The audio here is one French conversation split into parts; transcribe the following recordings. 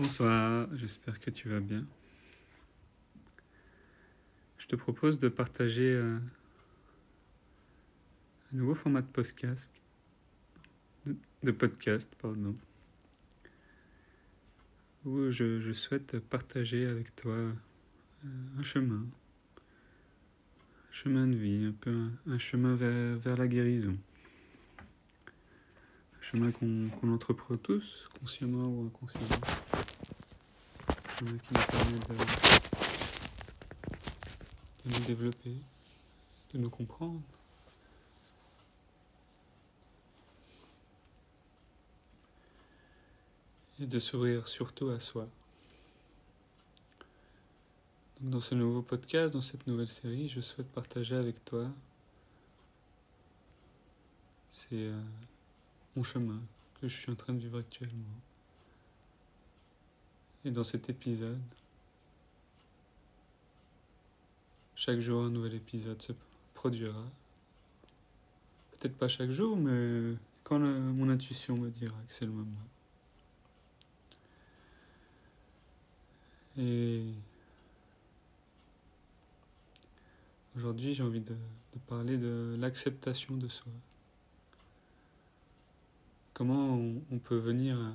Bonsoir, j'espère que tu vas bien. Je te propose de partager euh, un nouveau format de podcast, de podcast, pardon, où je, souhaite partager avec toi euh, un chemin, un chemin de vie, un peu un, chemin vers, la guérison. Un chemin qu'on qu'on entreprend tous, consciemment ou inconsciemment. Qui nous permet de, de nous développer, de nous comprendre. Et de s'ouvrir surtout à soi. Donc dans ce nouveau podcast, dans cette nouvelle série, je souhaite partager avec toi c'est euh, mon chemin que je suis en train de vivre actuellement. Et dans cet épisode, chaque jour un nouvel épisode se produira. Peut-être pas chaque jour, mais quand mon intuition me dira que c'est le moment. Et aujourd'hui, j'ai envie de, de parler de l'acceptation de soi. Comment on, on peut venir à,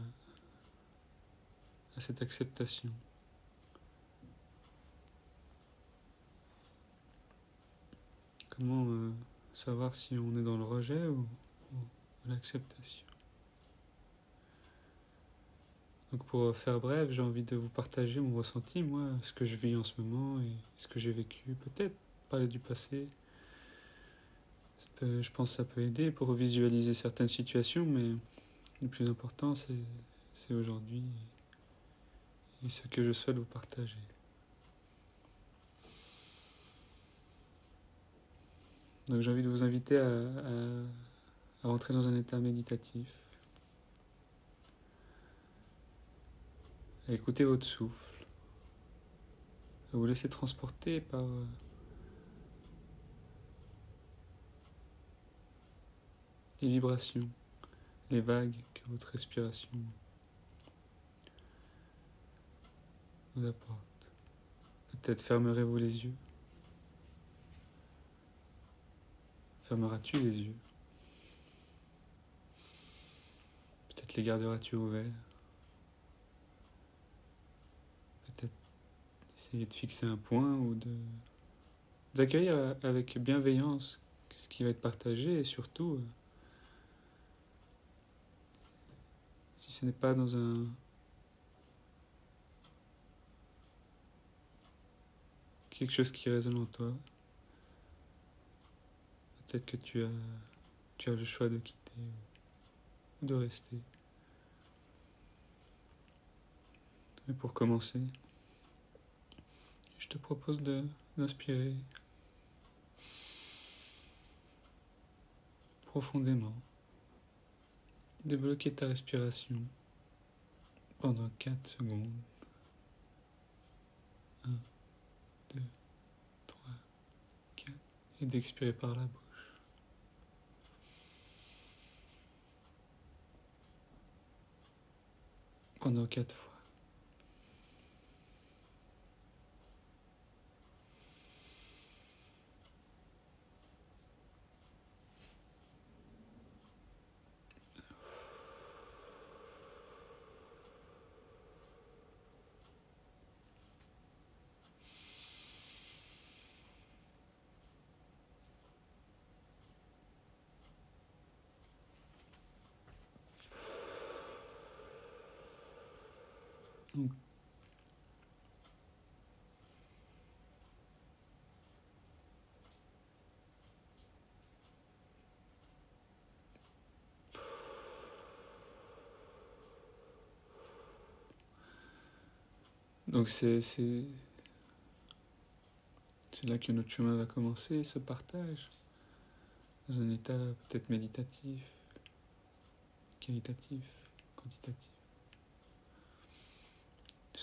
à cette acceptation Comment euh, savoir si on est dans le rejet ou, l'acceptation? Donc pour faire bref, j'ai envie de vous partager mon ressenti, moi, ce que je vis en ce moment et ce que j'ai vécu. Peut-être parler du passé. Peut- je pense que ça peut aider pour visualiser certaines situations, mais le plus important, c'est aujourd'hui et ce que je souhaite vous partager. Donc j'ai envie de vous inviter à, rentrer dans un état méditatif, à écouter votre souffle, à vous laisser transporter par euh, les vibrations, les vagues que votre respiration vous. Peut-être fermerez-vous les yeux. Fermeras-tu les yeux? Peut-être les garderas-tu ouverts? Peut-être essayer de fixer un point ou de d'accueillir avec bienveillance ce qui va être partagé et surtout euh, si ce n'est pas dans un quelque chose qui résonne en toi. Peut-être que tu as tu as le choix de quitter ou de rester. Mais pour commencer je te propose d'inspirer profondément débloquer ta respiration pendant 4 secondes. 1 et d'expirer par la bouche pendant 4 fois Donc, Donc c'est là que notre chemin va commencer, ce partage dans un état peut-être méditatif, qualitatif, quantitatif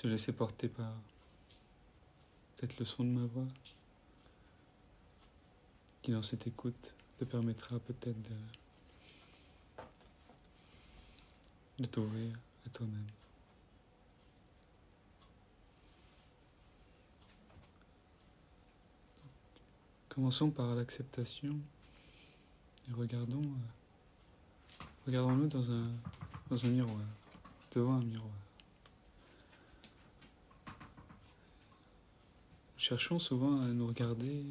se laisser porter par peut-être le son de ma voix, qui dans cette écoute te permettra peut-être de, t'ouvrir à toi-même. Commençons par l'acceptation et regardons, euh, regardons-nous dans un, dans un miroir, devant un miroir. Cherchons souvent à nous regarder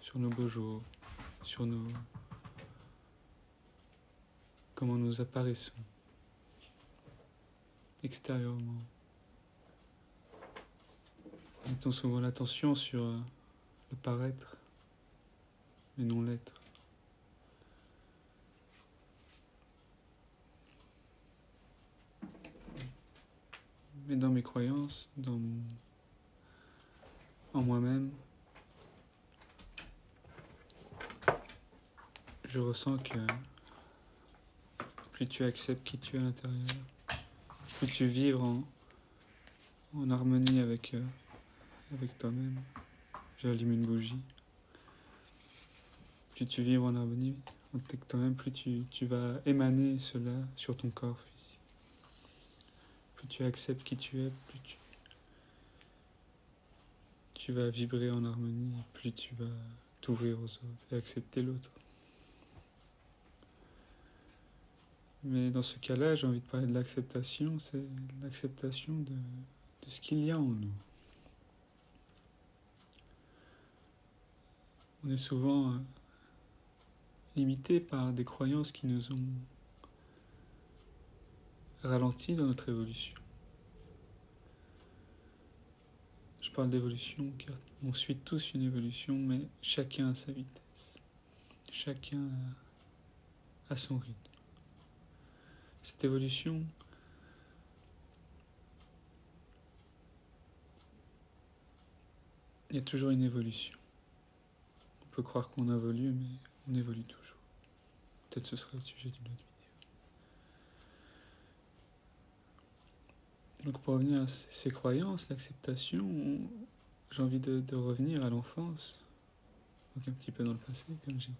sur nos beaux jours, sur nos comment nous apparaissons extérieurement. Mettons souvent l'attention sur euh, le paraître, mais non l'être. Mais dans mes croyances, dans mon... en moi-même, je ressens que plus tu acceptes qui tu es à l'intérieur, plus tu vivres en, en harmonie avec, euh, avec toi-même. J'allume une bougie. Plus tu vivres en harmonie avec toi-même, plus tu, tu vas émaner cela sur ton corps. Plus tu acceptes qui tu es, plus tu, tu vas vibrer en harmonie, plus tu vas t'ouvrir aux autres et accepter l'autre. Mais dans ce cas-là, j'ai envie de parler de l'acceptation, c'est l'acceptation de, ce qu'il y a en nous. On est souvent euh, limité par des croyances qui nous ont ralenti dans notre évolution. Je parle d'évolution car on suit tous une évolution, mais chacun a sa vitesse. Chacun a son rythme. Cette évolution, il y a toujours une évolution peut croire qu'on évolue, mais on évolue toujours. Peut-être ce sera le sujet d'une autre Donc pour revenir à ces croyances, l'acceptation, j'ai envie de, revenir à l'enfance, donc un petit peu dans le passé, comme j'ai dit.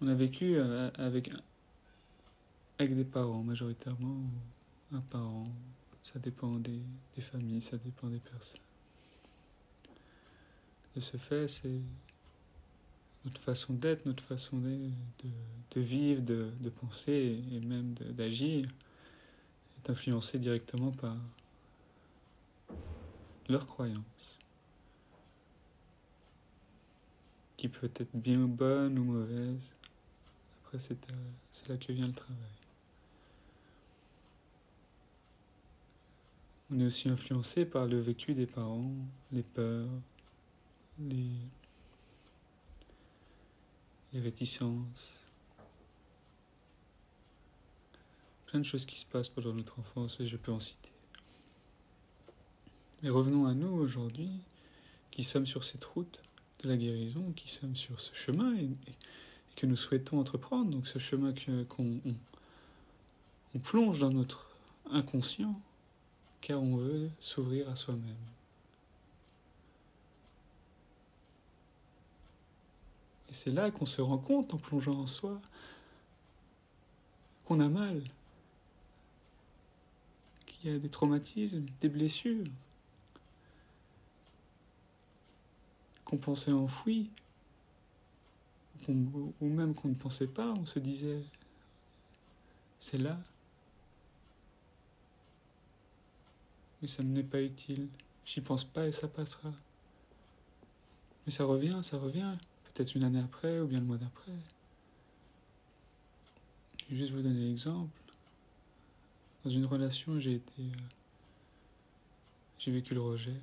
On a vécu euh, avec, des parents majoritairement, un parent, ça dépend des, familles, ça dépend des personnes. De ce fait, c'est notre façon d'être, notre façon de, vivre, de, penser et même d'agir est influencée directement par leur croyance, qui peut être bien bonne ou mauvaise. Après, c'est là que vient le travail. On est aussi influencé par le vécu des parents, les peurs, les réticences, de choses qui se passent pendant notre enfance et je peux en citer. Mais revenons à nous aujourd'hui, qui sommes sur cette route de la guérison, qui sommes sur ce chemin et, que nous souhaitons entreprendre, donc ce chemin qu'on on, on plonge dans notre inconscient, car on veut s'ouvrir à soi-même. Et c'est là qu'on se rend compte en plongeant en soi qu'on a mal, des traumatismes, des blessures, qu'on pensait enfouies, ou même qu'on ne pensait pas, on se disait, c'est là, mais ça ne m'est pas utile, j'y pense pas et ça passera. Mais ça revient, ça revient peut-être une année après ou bien le mois d'après. Juste vous donner l'exemple. Dans une relation, j'ai été. Euh, j'ai vécu le rejet.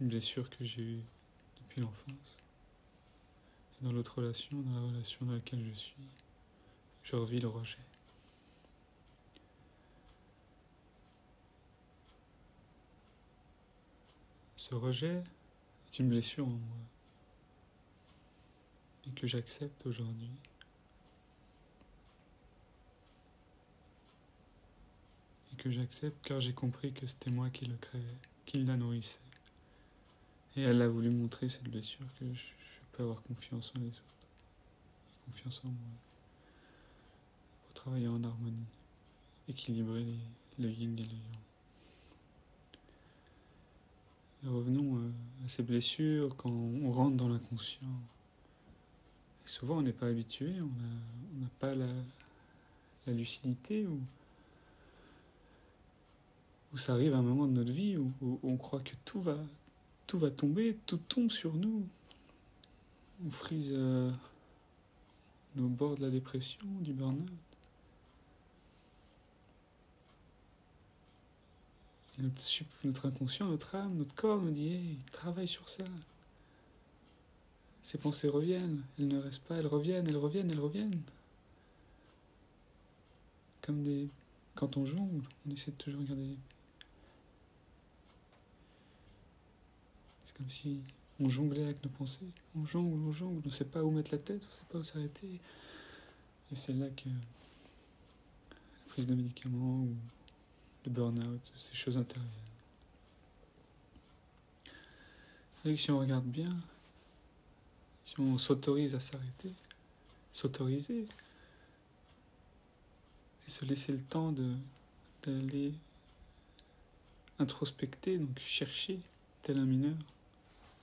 Une blessure que j'ai eue depuis l'enfance. Dans l'autre relation, dans la relation dans laquelle je suis, je revis le rejet. Ce rejet, c'est une blessure en moi et que j'accepte aujourd'hui. Que j'accepte car j'ai compris que c'était moi qui le créais, qui la nourrissait. Et elle a voulu montrer cette blessure que je, peux avoir confiance en les autres, confiance en moi, pour travailler en harmonie, équilibrer les, le yin et le yang. Et revenons euh, à ces blessures quand on rentre dans l'inconscient. souvent, on n'est pas habitué, on n'a pas la, la lucidité ou, où ça arrive à un moment de notre vie où, on croit que tout va, tout va tomber, tout tombe sur nous. On frise euh, nos bords de la dépression, du burn-out. Notre, notre, inconscient, notre âme, notre corps nous dit Hey, travaille sur ça. Ces pensées reviennent, elles ne restent pas, elles reviennent, elles reviennent, elles reviennent. Comme des. Quand on jongle, on essaie de toujours regarder comme si on jonglait avec nos pensées. On jongle, on jongle, on ne sait pas où mettre la tête, on ne sait pas où s'arrêter. Et c'est là que la prise de médicaments ou le burn-out, ces choses interviennent. Et si on regarde bien, si on s'autorise à s'arrêter, s'autoriser, c'est se laisser le temps d'aller introspecter, donc chercher, tel un mineur,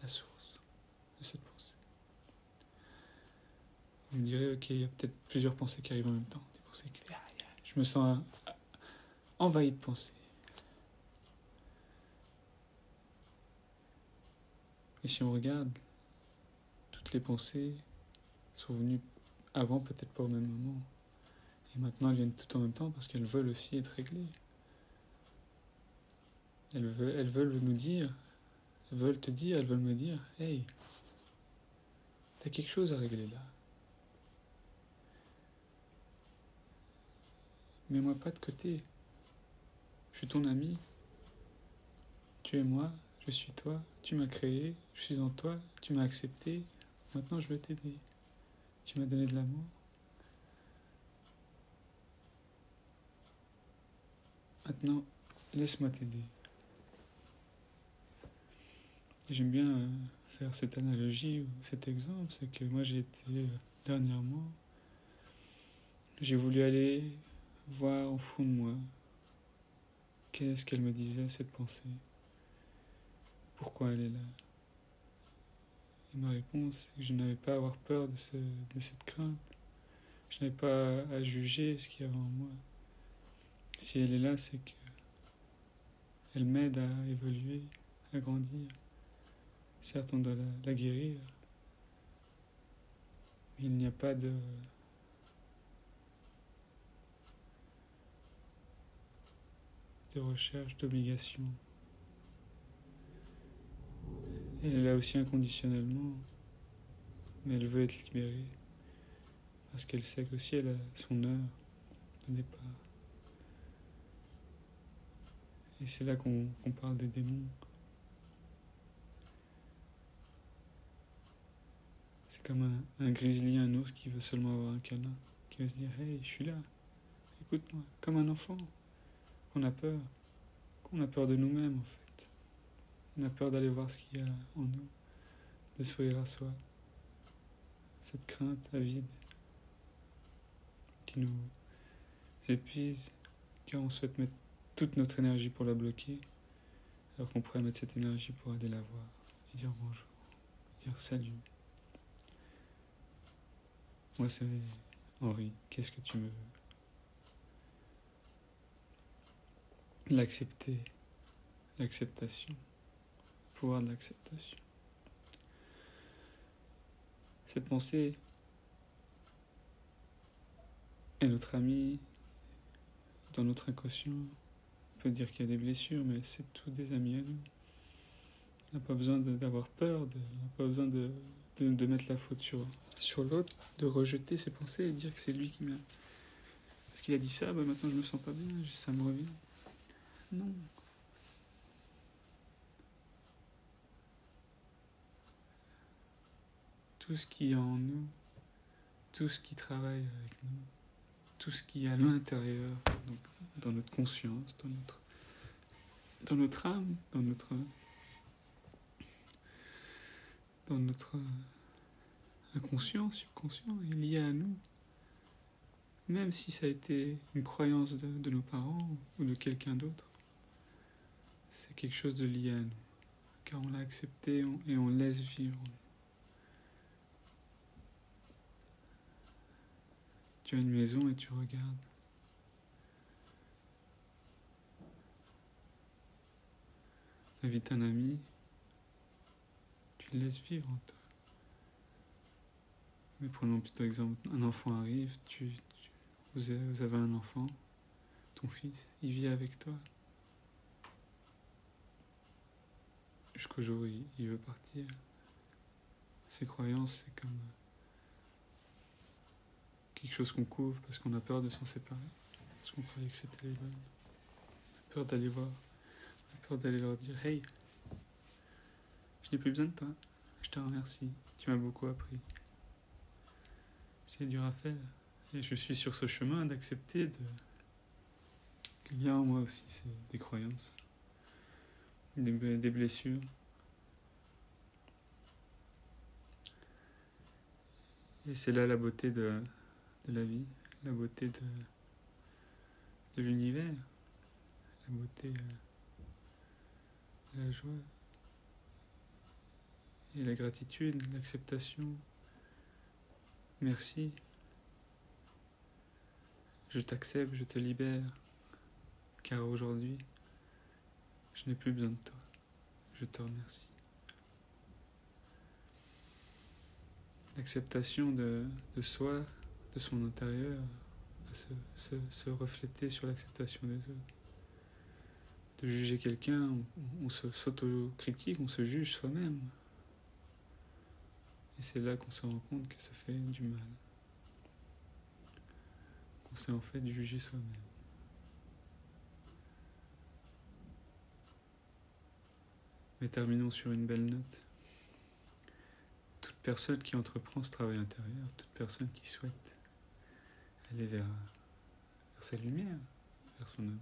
source de cette pensée. Vous me direz, ok, il y a peut-être plusieurs pensées qui arrivent en même temps. Qui... Je me sens envahi de pensées. Et si on regarde, toutes les pensées sont venues avant, peut-être pas au même moment. Et maintenant, elles viennent tout en même temps parce qu'elles veulent aussi être réglées. Elles veulent nous dire elles veulent te dire, elles veulent me dire, hey, t'as quelque chose à régler là. Mets-moi pas de côté. Je suis ton ami. Tu es moi, je suis toi. Tu m'as créé, je suis en toi. Tu m'as accepté. Maintenant, je veux t'aider. Tu m'as donné de l'amour. Maintenant, laisse-moi t'aider. J'aime bien euh, faire cette analogie ou cet exemple, c'est que moi j'ai été euh, dernièrement, j'ai voulu aller voir au fond de moi qu'est-ce qu'elle me disait cette pensée, pourquoi elle est là? Et ma réponse, c'est que je n'avais pas à avoir peur de, ce, de cette crainte, je n'avais pas à juger ce qu'il y avait en moi. Si elle est là, c'est que elle m'aide à évoluer, à grandir. Certes, on doit la, guérir, mais il n'y a pas de... de recherche, d'obligation. Elle est là aussi inconditionnellement, mais elle veut être libérée, parce qu'elle sait qu'aussi elle a son heure de départ. Et c'est là qu'on parle des démons. Comme un, grizzly, un ours qui veut seulement avoir un câlin, qui veut se dire Hey, je suis là, écoute-moi, comme un enfant, qu'on a peur, qu'on a peur de nous-mêmes en fait. On a peur d'aller voir ce qu'il y a en nous, de sourire à soi. Cette crainte avide qui nous épuise, car on souhaite mettre toute notre énergie pour la bloquer, alors qu'on pourrait mettre cette énergie pour aller la voir dire bonjour, dire salut. Moi, c'est Henri. Qu'est-ce que tu me veux? L'accepter. L'acceptation. Le pouvoir de l'acceptation. Cette pensée est notre ami dans notre inconscient. On peut dire qu'il y a des blessures, mais c'est tous des amis à nous. On n'a pas besoin d'avoir peur, on n'a pas besoin de, de mettre la faute sur sur l'autre, de rejeter ses pensées et de dire que c'est lui qui m'a. Parce qu'il a dit ça, bah maintenant je me sens pas bien, ça me revient. Non. Tout ce qui est en nous, tout ce qui travaille avec nous, tout ce qui est à l'intérieur, dans notre conscience, dans notre, dans notre âme, dans notre, dans notre inconscient, subconscient, est lié à nous. Même si ça a été une croyance de, nos parents ou de quelqu'un d'autre, c'est quelque chose de lié à nous. car on l'a accepté et on laisse vivre. Tu as une maison et tu regardes. Invite un ami, tu le laisses vivre en toi. Mais prenons plutôt exemple, un enfant arrive, tu, vous avez un enfant, ton fils, il vit avec toi. Jusqu'au jour où il, veut partir. Ses croyances, c'est comme quelque chose qu'on couvre parce qu'on a peur de s'en séparer. Parce qu'on croyait que c'était les bonnes. On a peur d'aller voir. On a peur d'aller leur dire Hey, je n'ai plus besoin de toi. Je te remercie. Tu m'as beaucoup appris. C'est dur à faire. Et je suis sur ce chemin d'accepter de... qu'il y a en moi aussi des croyances, des, blessures. Et c'est là la beauté de, de, la vie, la beauté de, de l'univers, la beauté euh, de la joie et la gratitude, l'acceptation. Merci. Je t'accepte, je te libère, car aujourd'hui, je n'ai plus besoin de toi. Je te remercie. L'acceptation de, soi, de son intérieur, se, se, refléter sur l'acceptation des autres. De juger quelqu'un, on, on s'autocritique, on se juge soi-même. Et c'est là qu'on se rend compte que ça fait du mal. Qu'on s'est en fait jugé soi-même. Mais terminons sur une belle note. Toute personne qui entreprend ce travail intérieur, toute personne qui souhaite aller vers, sa lumière, vers son amour,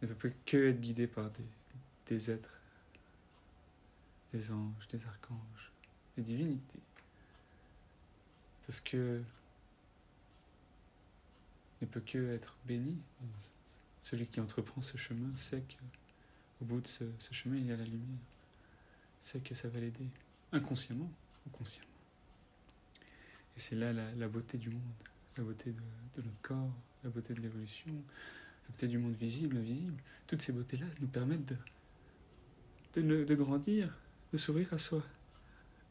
ne peut que être guidée par des êtres des anges, des archanges, des divinités, peuvent que ne peut que être béni. Celui qui entreprend ce chemin sait qu'au bout de ce, chemin, il y a la lumière, sait que ça va l'aider, inconsciemment ou consciemment. Et c'est là la, beauté du monde, la beauté de, notre corps, la beauté de l'évolution, la beauté du monde visible, invisible. Toutes ces beautés-là nous permettent de, de grandir, de s'ouvrir à soi,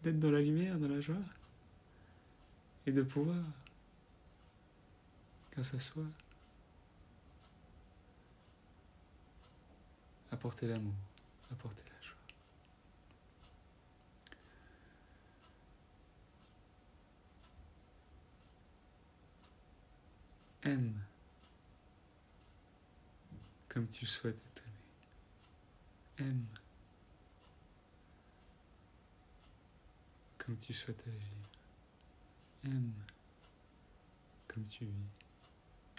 d'être dans la lumière, dans la joie, et de pouvoir, grâce à soi, apporter l'amour, apporter la joie. Aime comme tu souhaites être aimé. Aime comme tu souhaites agir. Aime comme tu vis.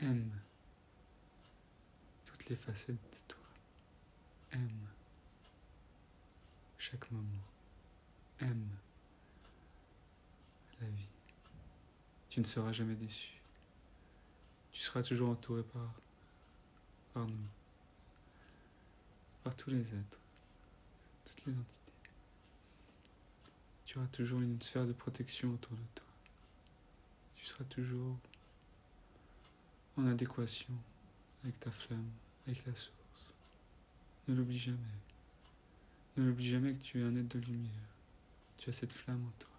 Aime toutes les facettes de toi. Aime chaque moment. Aime la vie. Tu ne seras jamais déçu. Tu seras toujours entouré par, par nous, par tous les êtres, toutes les entités tu auras toujours une sphère de protection autour de toi. Tu seras toujours en adéquation avec ta flamme, avec la source. Ne l'oublie jamais. Ne l'oublie jamais que tu es un être de lumière. Tu as cette flamme en toi.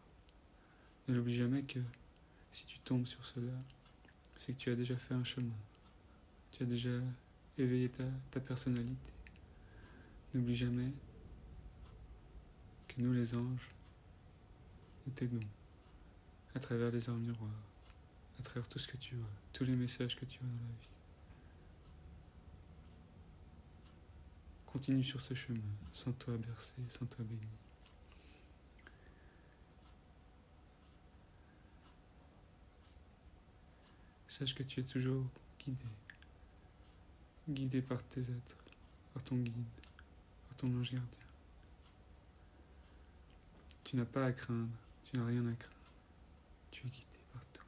Ne l'oublie jamais que si tu tombes sur cela, c'est que tu as déjà fait un chemin. Tu as déjà éveillé ta, personnalité. N'oublie jamais que nous les anges, nous t'aidons à travers les arts miroirs, à travers tout ce que tu vois, tous les messages que tu as dans la vie. Continue sur ce chemin, sans toi bercé, sans toi béni. Sache que tu es toujours guidé, guidé par tes êtres, par ton guide, par ton ange gardien. Tu n'as pas à craindre tu n'as rien à craindre. Tu es guidé partout.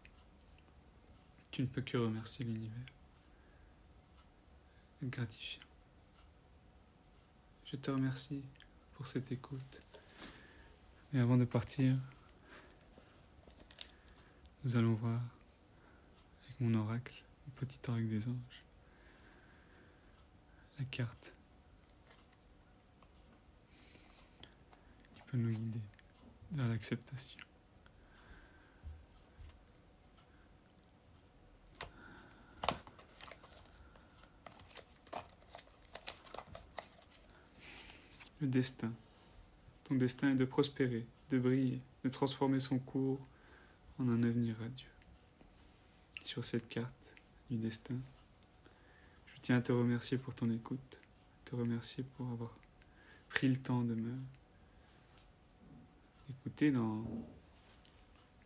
Tu ne peux que remercier l'univers. Gratifiant. Je te remercie pour cette écoute. Et avant de partir, nous allons voir avec mon oracle, le petit oracle des anges, la carte qui peut nous guider vers l'acceptation. Le destin. Ton destin est de prospérer, de briller, de transformer son cours en un avenir radieux. Sur cette carte du destin, je tiens à te remercier pour ton écoute, te remercier pour avoir pris le temps de me écouter dans,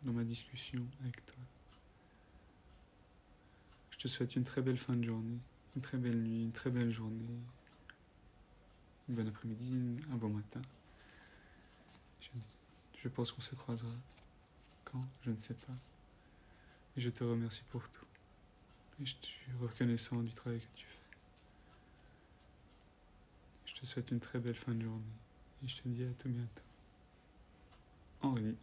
dans ma discussion avec toi. Je te souhaite une très belle fin de journée, une très belle nuit, une très belle journée, une bonne après-midi, un bon matin. Je, je pense qu'on se croisera. Quand Je ne sais pas. Et je te remercie pour tout. Et je suis reconnaissant du travail que tu fais. Je te souhaite une très belle fin de journée. Et je te dis à tout bientôt. Henri.